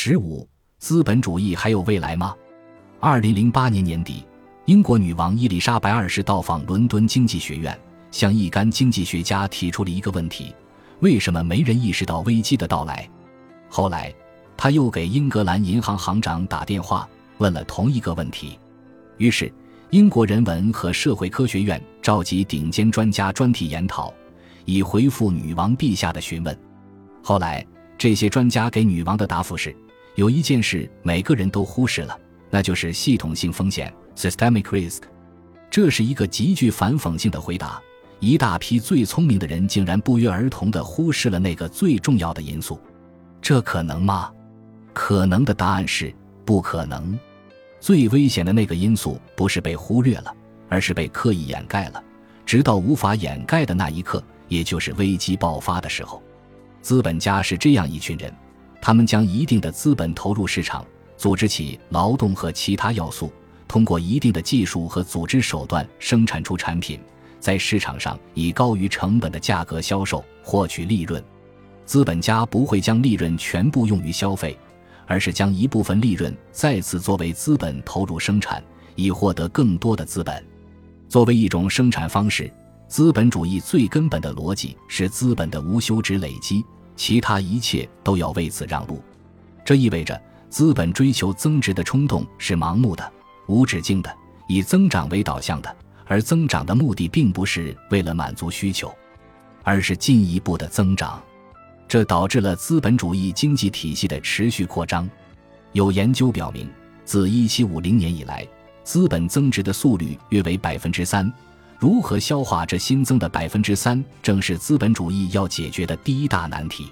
十五，资本主义还有未来吗？二零零八年年底，英国女王伊丽莎白二世到访伦敦经济学院，向一干经济学家提出了一个问题：为什么没人意识到危机的到来？后来，他又给英格兰银行行长打电话，问了同一个问题。于是，英国人文和社会科学院召集顶尖专家专题研讨，以回复女王陛下的询问。后来，这些专家给女王的答复是：有一件事每个人都忽视了，那就是系统性风险 （systemic risk）。这是一个极具反讽性的回答。一大批最聪明的人竟然不约而同地忽视了那个最重要的因素。这可能吗？可能的答案是不可能。最危险的那个因素不是被忽略了，而是被刻意掩盖了，直到无法掩盖的那一刻，也就是危机爆发的时候。资本家是这样一群人，他们将一定的资本投入市场，组织起劳动和其他要素，通过一定的技术和组织手段生产出产品，在市场上以高于成本的价格销售，获取利润。资本家不会将利润全部用于消费，而是将一部分利润再次作为资本投入生产，以获得更多的资本。作为一种生产方式，资本主义最根本的逻辑是资本的无休止累积，其他一切都要为此让路。这意味着资本追求增值的冲动是盲目的、无止境的，以增长为导向的，而增长的目的并不是为了满足需求，而是进一步的增长。这导致了资本主义经济体系的持续扩张。有研究表明，自1750年以来，资本增值的速率约为百分之三。如何消化这新增的百分之三，正是资本主义要解决的第一大难题。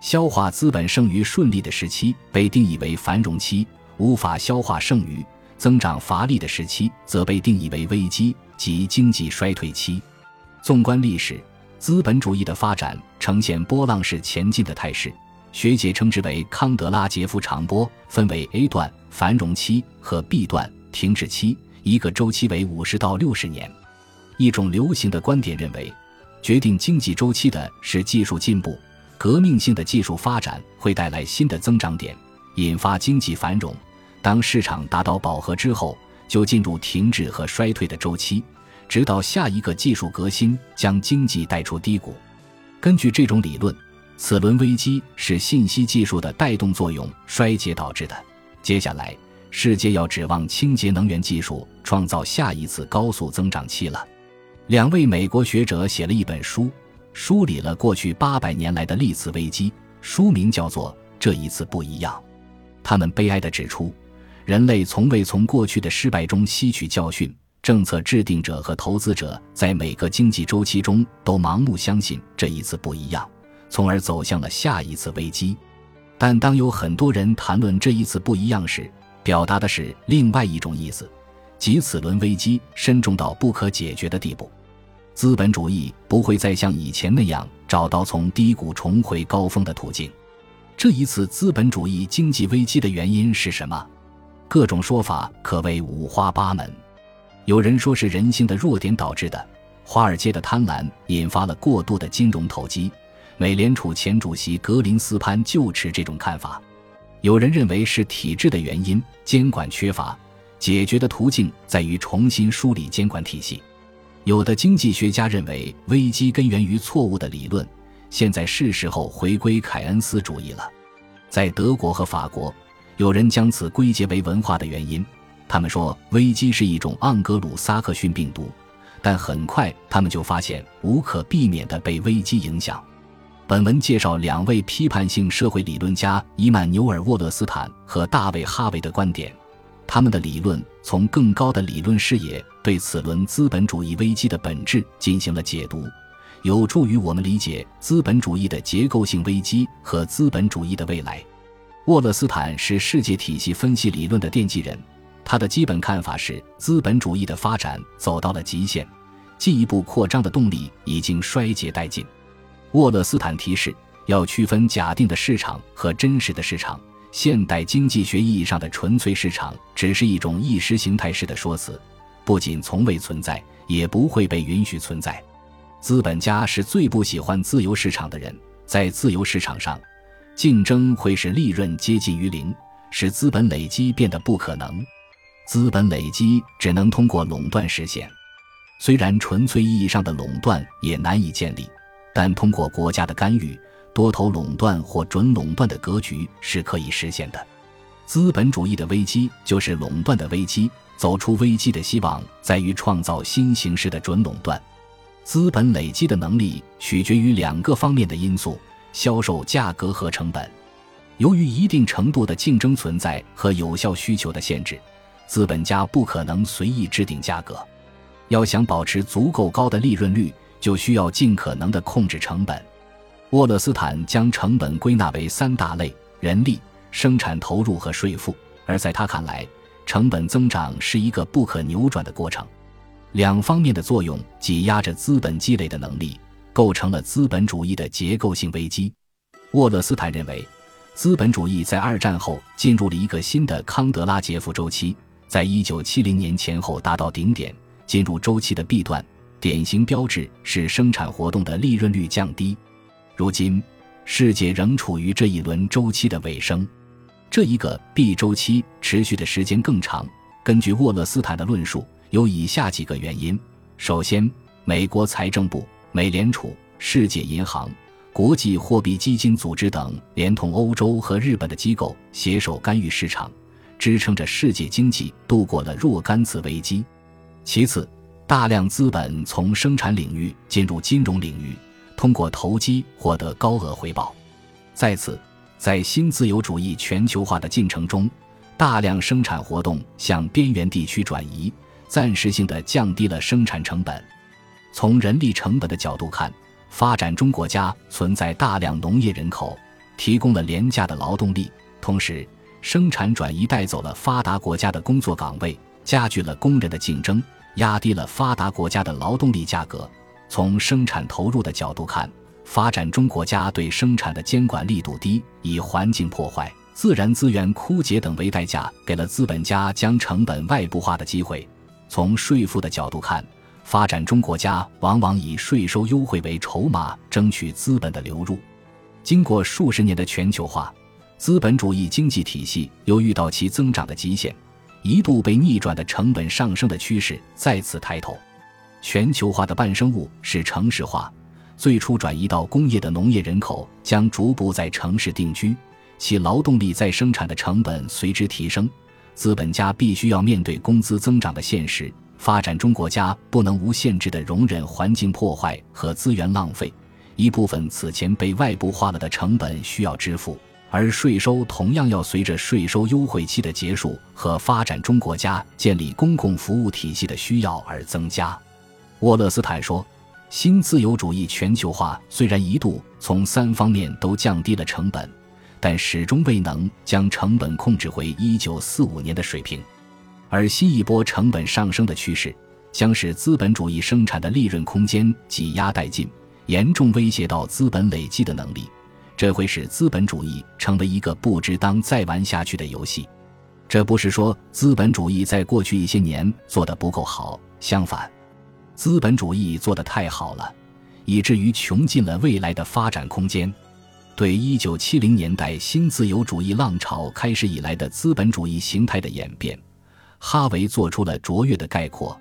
消化资本剩余顺利的时期被定义为繁荣期，无法消化剩余、增长乏力的时期则被定义为危机及经济衰退期。纵观历史。资本主义的发展呈现波浪式前进的态势，学界称之为康德拉杰夫长波，分为 A 段繁荣期和 B 段停滞期，一个周期为五十到六十年。一种流行的观点认为，决定经济周期的是技术进步，革命性的技术发展会带来新的增长点，引发经济繁荣。当市场达到饱和之后，就进入停滞和衰退的周期。直到下一个技术革新将经济带出低谷。根据这种理论，此轮危机是信息技术的带动作用衰竭导致的。接下来，世界要指望清洁能源技术创造下一次高速增长期了。两位美国学者写了一本书，梳理了过去八百年来的历次危机，书名叫做《这一次不一样》。他们悲哀地指出，人类从未从过去的失败中吸取教训。政策制定者和投资者在每个经济周期中都盲目相信这一次不一样，从而走向了下一次危机。但当有很多人谈论这一次不一样时，表达的是另外一种意思，即此轮危机深重到不可解决的地步。资本主义不会再像以前那样找到从低谷重回高峰的途径。这一次资本主义经济危机的原因是什么？各种说法可谓五花八门。有人说是人性的弱点导致的，华尔街的贪婪引发了过度的金融投机。美联储前主席格林斯潘就持这种看法。有人认为是体制的原因，监管缺乏，解决的途径在于重新梳理监管体系。有的经济学家认为危机根源于错误的理论，现在是时候回归凯恩斯主义了。在德国和法国，有人将此归结为文化的原因。他们说危机是一种盎格鲁撒克逊病毒，但很快他们就发现无可避免地被危机影响。本文介绍两位批判性社会理论家伊曼纽尔·沃勒斯坦和大卫·哈维的观点，他们的理论从更高的理论视野对此轮资本主义危机的本质进行了解读，有助于我们理解资本主义的结构性危机和资本主义的未来。沃勒斯坦是世界体系分析理论的奠基人。他的基本看法是，资本主义的发展走到了极限，进一步扩张的动力已经衰竭殆尽。沃勒斯坦提示，要区分假定的市场和真实的市场。现代经济学意义上的纯粹市场只是一种意识形态式的说辞，不仅从未存在，也不会被允许存在。资本家是最不喜欢自由市场的人，在自由市场上，竞争会使利润接近于零，使资本累积变得不可能。资本累积只能通过垄断实现。虽然纯粹意义上的垄断也难以建立，但通过国家的干预，多头垄断或准垄断的格局是可以实现的。资本主义的危机就是垄断的危机，走出危机的希望在于创造新形式的准垄断。资本累积的能力取决于两个方面的因素：销售价格和成本。由于一定程度的竞争存在和有效需求的限制，资本家不可能随意制定价格。要想保持足够高的利润率，就需要尽可能的控制成本。沃勒斯坦将成本归纳为三大类：人力、生产投入和税负。而在他看来，成本增长是一个不可扭转的过程，两方面的作用挤压着资本积累的能力，构成了资本主义的结构性危机。沃勒斯坦认为，资本主义在二战后进入了一个新的康德拉杰夫周期，在一九七零年前后达到顶点。进入周期的 B 段，典型标志是生产活动的利润率降低。如今，世界仍处于这一轮周期的尾声。这一个 B 周期持续的时间更长。根据沃勒斯坦的论述，有以下几个原因：首先，美国财政部、美联储、世界银行、国际货币基金组织等，连同欧洲和日本的机构携手干预市场，支撑着世界经济度过了若干次危机。其次，大量资本从生产领域进入金融领域，通过投机获得高额回报。再次，在新自由主义全球化的进程中，大量生产活动向边缘地区转移，暂时性的降低了生产成本。从人力成本的角度看，发展中国家存在大量农业人口，提供了廉价的劳动力，同时生产转移带走了发达国家的工作岗位，加剧了工人的竞争。压低了发达国家的劳动力价格。从生产投入的角度看，发展中国家对生产的监管力度低，以环境破坏、自然资源枯竭等为代价，给了资本家将成本外部化的机会。从税负的角度看，发展中国家往往以税收优惠为筹码，争取资本的流入。经过数十年的全球化，资本主义经济体系又遇到其增长的极限。一度被逆转的成本上升的趋势再次抬头，全球化的伴生物是城市化。最初转移到工业的农业人口将逐步在城市定居，其劳动力再生产的成本随之提升。资本家必须要面对工资增长的现实。发展中国家不能无限制地容忍环境破坏和资源浪费，一部分此前被外部化了的成本需要支付。而税收同样要随着税收优惠期的结束和发展中国家建立公共服务体系的需要而增加。沃勒斯坦说：“新自由主义全球化虽然一度从三方面都降低了成本，但始终未能将成本控制回1945年的水平。而新一波成本上升的趋势将使资本主义生产的利润空间挤压殆尽，严重威胁到资本累积的能力。”这会使资本主义成为一个不值当再玩下去的游戏。这不是说资本主义在过去一些年做得不够好，相反，资本主义做得太好了，以至于穷尽了未来的发展空间。对一九七零年代新自由主义浪潮开始以来的资本主义形态的演变，哈维做出了卓越的概括，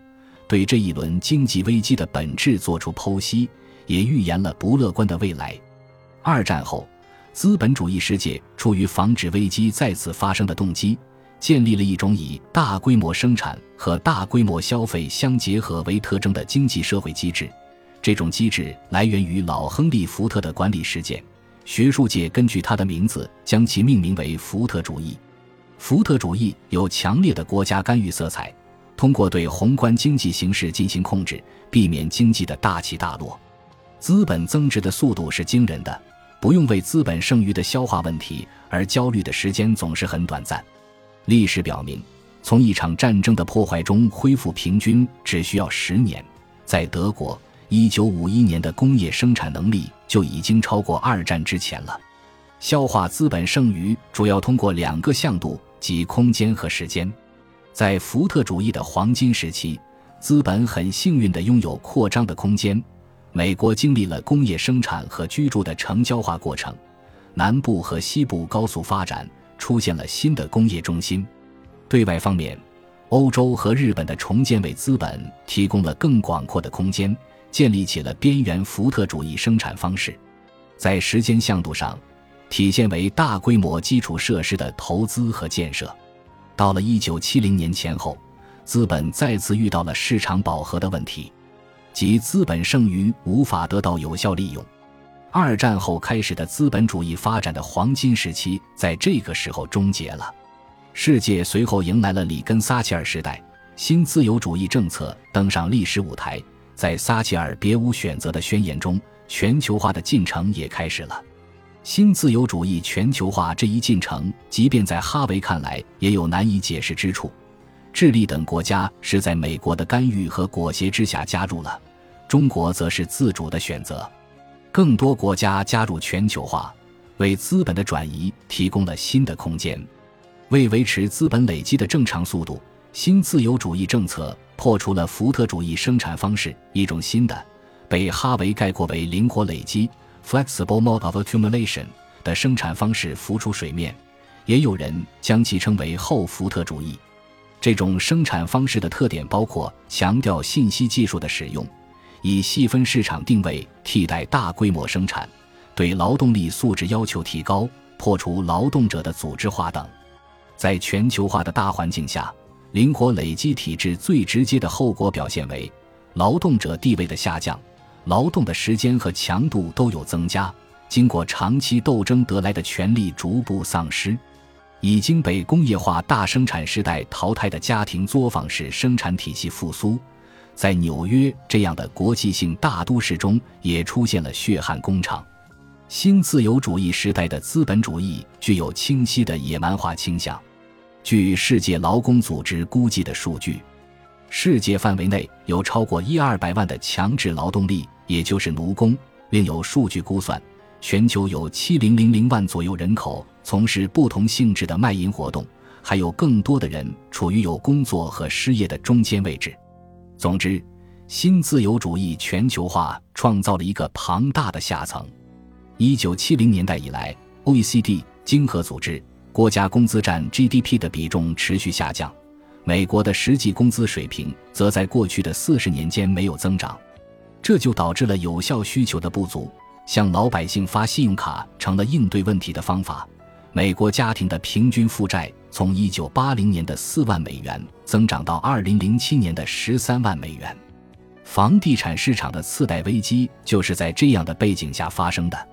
对这一轮经济危机的本质做出剖析，也预言了不乐观的未来。二战后，资本主义世界出于防止危机再次发生的动机，建立了一种以大规模生产和大规模消费相结合为特征的经济社会机制。这种机制来源于老亨利·福特的管理实践，学术界根据他的名字将其命名为福特主义。福特主义有强烈的国家干预色彩，通过对宏观经济形势进行控制，避免经济的大起大落。资本增值的速度是惊人的。不用为资本剩余的消化问题而焦虑的时间总是很短暂。历史表明，从一场战争的破坏中恢复平均只需要十年。在德国，1951年的工业生产能力就已经超过二战之前了。消化资本剩余主要通过两个向度，即空间和时间。在福特主义的黄金时期，资本很幸运地拥有扩张的空间。美国经历了工业生产和居住的城郊化过程，南部和西部高速发展，出现了新的工业中心。对外方面，欧洲和日本的重建为资本提供了更广阔的空间，建立起了边缘福特主义生产方式。在时间向度上，体现为大规模基础设施的投资和建设。到了一九七零年前后，资本再次遇到了市场饱和的问题，即资本剩余无法得到有效利用。二战后开始的资本主义发展的黄金时期，在这个时候终结了。世界随后迎来了里根撒切尔时代，新自由主义政策登上历史舞台。在撒切尔别无选择的宣言中，全球化的进程也开始了。新自由主义全球化这一进程，即便在哈维看来，也有难以解释之处。智利等国家是在美国的干预和裹挟之下加入了，中国则是自主的选择。更多国家加入全球化，为资本的转移提供了新的空间。为维持资本累积的正常速度，新自由主义政策破除了福特主义生产方式，一种新的，被哈维概括为灵活累积 （flexible mode of accumulation） 的生产方式浮出水面。也有人将其称为后福特主义。这种生产方式的特点包括强调信息技术的使用。以细分市场定位替代大规模生产，对劳动力素质要求提高，破除劳动者的组织化等。在全球化的大环境下，灵活累积体制最直接的后果表现为劳动者地位的下降，劳动的时间和强度都有增加。经过长期斗争得来的权利逐步丧失，已经被工业化大生产时代淘汰的家庭作坊式生产体系复苏。在纽约这样的国际性大都市中，也出现了血汗工厂。新自由主义时代的资本主义具有清晰的野蛮化倾向。据世界劳工组织估计的数据，世界范围内有超过一二百万的强制劳动力，也就是奴工。另有数据估算，全球有七零零零万左右人口从事不同性质的卖淫活动，还有更多的人处于有工作和失业的中间位置。总之，新自由主义全球化创造了一个庞大的下层。一九七零年代以来，OECD 经合组织国家工资占 GDP 的比重持续下降，美国的实际工资水平则在过去的四十年间没有增长，这就导致了有效需求的不足，向老百姓发信用卡成了应对问题的方法。美国家庭的平均负债从1980年的4万美元增长到2007年的13万美元，房地产市场的次贷危机就是在这样的背景下发生的。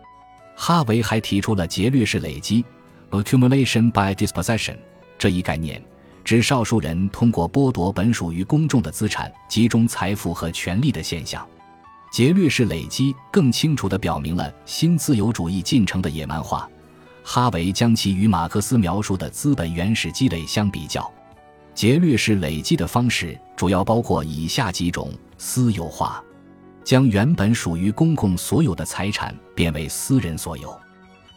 哈维还提出了劫掠式累积 （accumulation by dispossession） 这一概念，指少数人通过剥夺本属于公众的资产，集中财富和权力的现象。劫掠式累积更清楚地表明了新自由主义进程的野蛮化。哈维将其与马克思描述的资本原始积累相比较，劫掠式累积的方式主要包括以下几种：私有化，将原本属于公共所有的财产变为私人所有；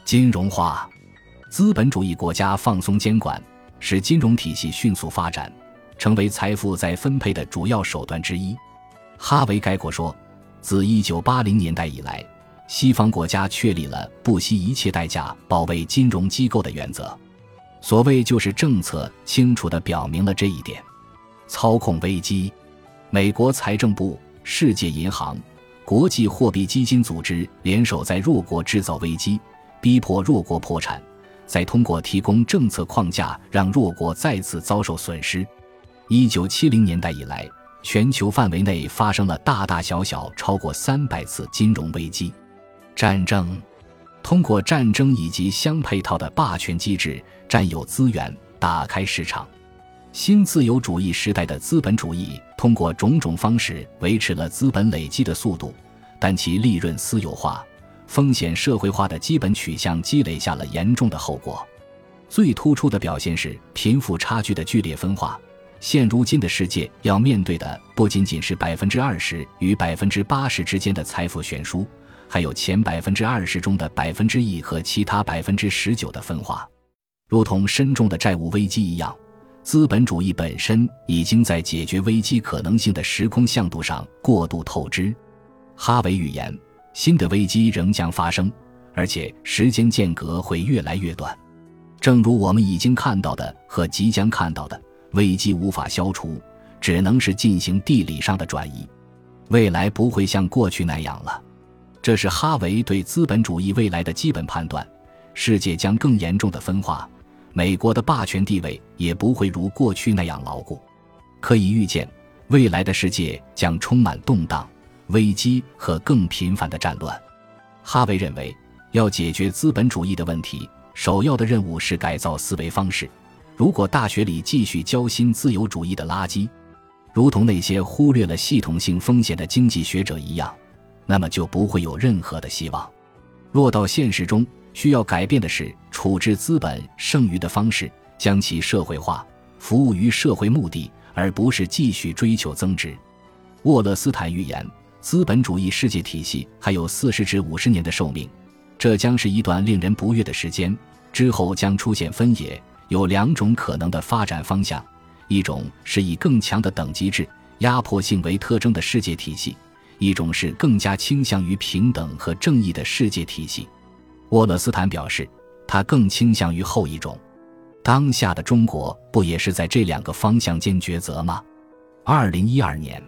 金融化，资本主义国家放松监管，使金融体系迅速发展，成为财富再分配的主要手段之一。哈维概括说，自1980年代以来。西方国家确立了不惜一切代价保卫金融机构的原则，所谓就是政策清楚地表明了这一点。操控危机，美国财政部、世界银行、国际货币基金组织联手在弱国制造危机，逼迫弱国破产，再通过提供政策框架让弱国再次遭受损失。一九七零年代以来，全球范围内发生了大大小小超过三百次金融危机。战争，通过战争以及相配套的霸权机制占有资源，打开市场。新自由主义时代的资本主义通过种种方式维持了资本累积的速度，但其利润私有化、风险社会化的基本取向积累下了严重的后果。最突出的表现是贫富差距的剧烈分化。现如今的世界要面对的不仅仅是百分之二十与百分之八十之间的财富悬殊。还有前百分之二十中的百分之一和其他百分之十九的分化，如同深重的债务危机一样，资本主义本身已经在解决危机可能性的时空向度上过度透支。哈维预言，新的危机仍将发生，而且时间间隔会越来越短。正如我们已经看到的和即将看到的，危机无法消除，只能是进行地理上的转移。未来不会像过去那样了，这是哈维对资本主义未来的基本判断。世界将更严重的分化，美国的霸权地位也不会如过去那样牢固。可以预见，未来的世界将充满动荡、危机和更频繁的战乱。哈维认为，要解决资本主义的问题，首要的任务是改造思维方式。如果大学里继续教新自由主义的垃圾，如同那些忽略了系统性风险的经济学者一样，那么就不会有任何的希望。落到现实中，需要改变的是处置资本剩余的方式，将其社会化，服务于社会目的，而不是继续追求增值。沃勒斯坦预言，资本主义世界体系还有四十至五十年的寿命，这将是一段令人不悦的时间。之后将出现分野，有两种可能的发展方向。一种是以更强的等级制、压迫性为特征的世界体系，一种是更加倾向于平等和正义的世界体系。沃勒斯坦表示，他更倾向于后一种。当下的中国不也是在这两个方向间抉择吗？二零一二年，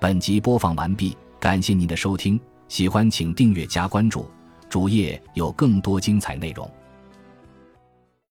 本集播放完毕，感谢您的收听，喜欢请订阅加关注，主页有更多精彩内容。